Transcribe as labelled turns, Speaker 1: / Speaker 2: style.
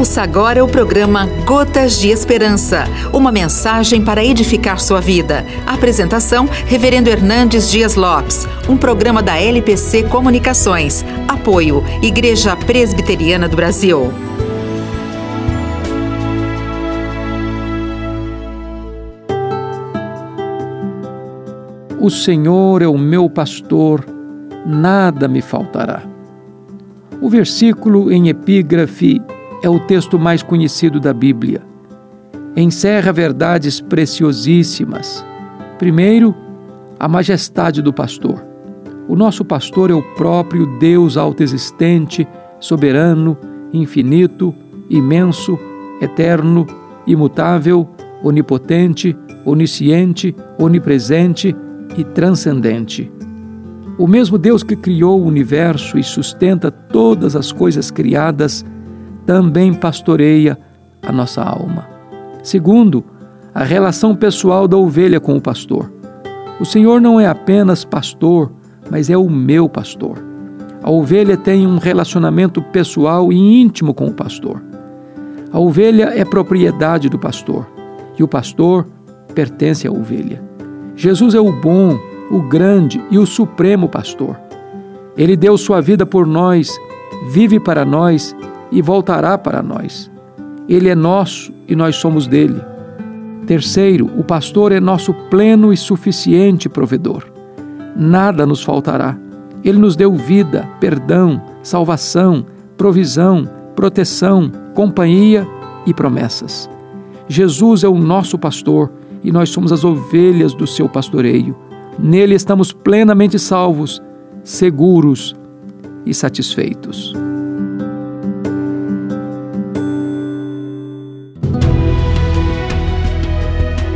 Speaker 1: Ouça agora o programa Gotas de Esperança, uma mensagem para edificar sua vida. Apresentação: Reverendo Hernandes Dias Lopes, um programa da LPC Comunicações. Apoio: Igreja Presbiteriana do Brasil.
Speaker 2: O Senhor é o meu pastor, nada me faltará. O versículo em epígrafe é o texto mais conhecido da Bíblia. Encerra verdades preciosíssimas. Primeiro, a majestade do pastor. O nosso pastor é o próprio Deus autoexistente, soberano, infinito, imenso, eterno, imutável, onipotente, onisciente, onipresente e transcendente. O mesmo Deus que criou o universo e sustenta todas as coisas criadas também pastoreia a nossa alma. Segundo, a relação pessoal da ovelha com o pastor. O Senhor não é apenas pastor, mas é o meu pastor. A ovelha tem um relacionamento pessoal e íntimo com o pastor. A ovelha é propriedade do pastor e o pastor pertence à ovelha. Jesus é o bom, o grande e o supremo pastor. Ele deu sua vida por nós, vive para nós e voltará para nós. Ele é nosso e nós somos dele. Terceiro, o pastor é nosso pleno e suficiente provedor. Nada nos faltará. Ele nos deu vida, perdão, salvação, provisão, proteção, companhia e promessas. Jesus é o nosso pastor e nós somos as ovelhas do seu pastoreio. Nele estamos plenamente salvos, seguros e satisfeitos.